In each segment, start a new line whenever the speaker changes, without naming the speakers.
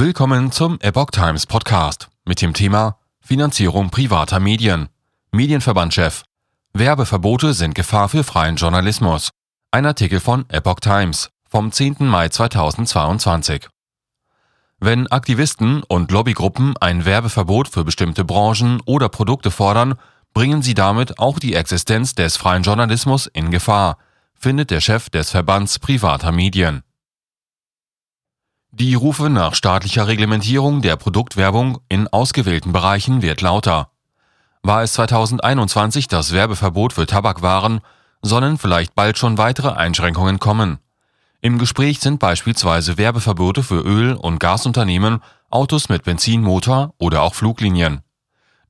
Willkommen zum Epoch Times Podcast mit dem Thema Finanzierung privater Medien. Medienverbandchef. Werbeverbote sind Gefahr für freien Journalismus. Ein Artikel von Epoch Times vom 10. Mai 2022. Wenn Aktivisten und Lobbygruppen ein Werbeverbot für bestimmte Branchen oder Produkte fordern, bringen sie damit auch die Existenz des freien Journalismus in Gefahr, findet der Chef des Verbands privater Medien. Die Rufe nach staatlicher Reglementierung der Produktwerbung in ausgewählten Bereichen wird lauter. War es 2021 das Werbeverbot für Tabakwaren, sollen vielleicht bald schon weitere Einschränkungen kommen. Im Gespräch sind beispielsweise Werbeverbote für Öl- und Gasunternehmen, Autos mit Benzinmotor oder auch Fluglinien.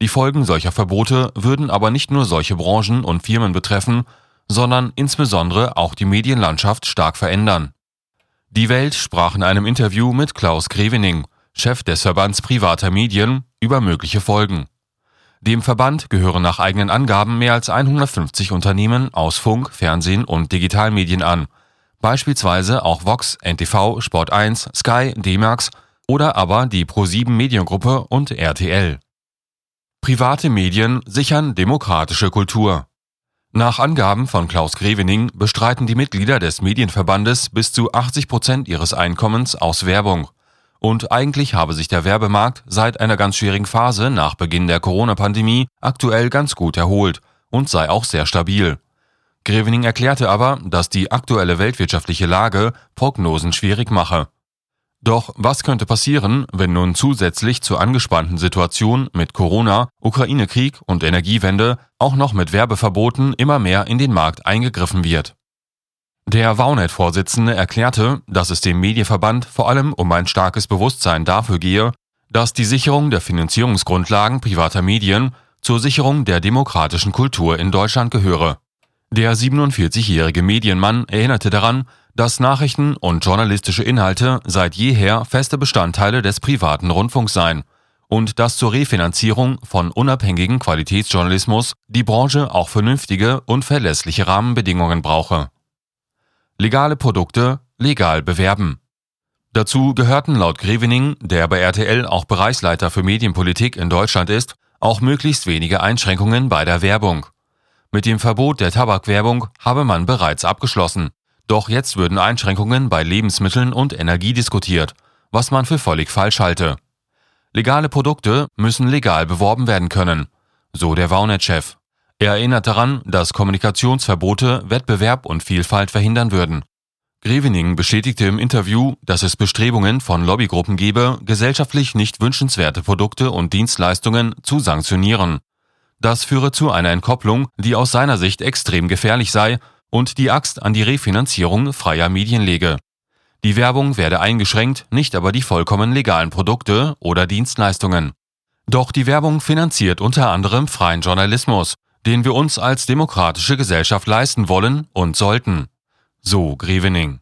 Die Folgen solcher Verbote würden aber nicht nur solche Branchen und Firmen betreffen, sondern insbesondere auch die Medienlandschaft stark verändern. Die Welt sprach in einem Interview mit Klaus Grevening, Chef des Verbands privater Medien, über mögliche Folgen. Dem Verband gehören nach eigenen Angaben mehr als 150 Unternehmen aus Funk, Fernsehen und Digitalmedien an, beispielsweise auch Vox, NTV, Sport 1, Sky, D-Max oder aber die Pro7 Mediengruppe und RTL. Private Medien sichern demokratische Kultur. Nach Angaben von Klaus Grevening bestreiten die Mitglieder des Medienverbandes bis zu 80 Prozent ihres Einkommens aus Werbung. Und eigentlich habe sich der Werbemarkt seit einer ganz schwierigen Phase nach Beginn der Corona-Pandemie aktuell ganz gut erholt und sei auch sehr stabil. Grevening erklärte aber, dass die aktuelle weltwirtschaftliche Lage Prognosen schwierig mache. Doch was könnte passieren, wenn nun zusätzlich zur angespannten Situation mit Corona, Ukraine-Krieg und Energiewende auch noch mit Werbeverboten immer mehr in den Markt eingegriffen wird? Der Waunet-Vorsitzende erklärte, dass es dem Medienverband vor allem um ein starkes Bewusstsein dafür gehe, dass die Sicherung der Finanzierungsgrundlagen privater Medien zur Sicherung der demokratischen Kultur in Deutschland gehöre. Der 47-jährige Medienmann erinnerte daran, dass Nachrichten und journalistische Inhalte seit jeher feste Bestandteile des privaten Rundfunks seien und dass zur Refinanzierung von unabhängigen Qualitätsjournalismus die Branche auch vernünftige und verlässliche Rahmenbedingungen brauche. Legale Produkte legal bewerben. Dazu gehörten laut Grevening, der bei RTL auch Bereichsleiter für Medienpolitik in Deutschland ist, auch möglichst wenige Einschränkungen bei der Werbung. Mit dem Verbot der Tabakwerbung habe man bereits abgeschlossen. Doch jetzt würden Einschränkungen bei Lebensmitteln und Energie diskutiert, was man für völlig falsch halte. Legale Produkte müssen legal beworben werden können, so der Waunet-Chef. Er erinnert daran, dass Kommunikationsverbote Wettbewerb und Vielfalt verhindern würden. Grevening bestätigte im Interview, dass es Bestrebungen von Lobbygruppen gebe, gesellschaftlich nicht wünschenswerte Produkte und Dienstleistungen zu sanktionieren. Das führe zu einer Entkopplung, die aus seiner Sicht extrem gefährlich sei und die Axt an die Refinanzierung freier Medien lege. Die Werbung werde eingeschränkt, nicht aber die vollkommen legalen Produkte oder Dienstleistungen. Doch die Werbung finanziert unter anderem freien Journalismus, den wir uns als demokratische Gesellschaft leisten wollen und sollten. So Grevening.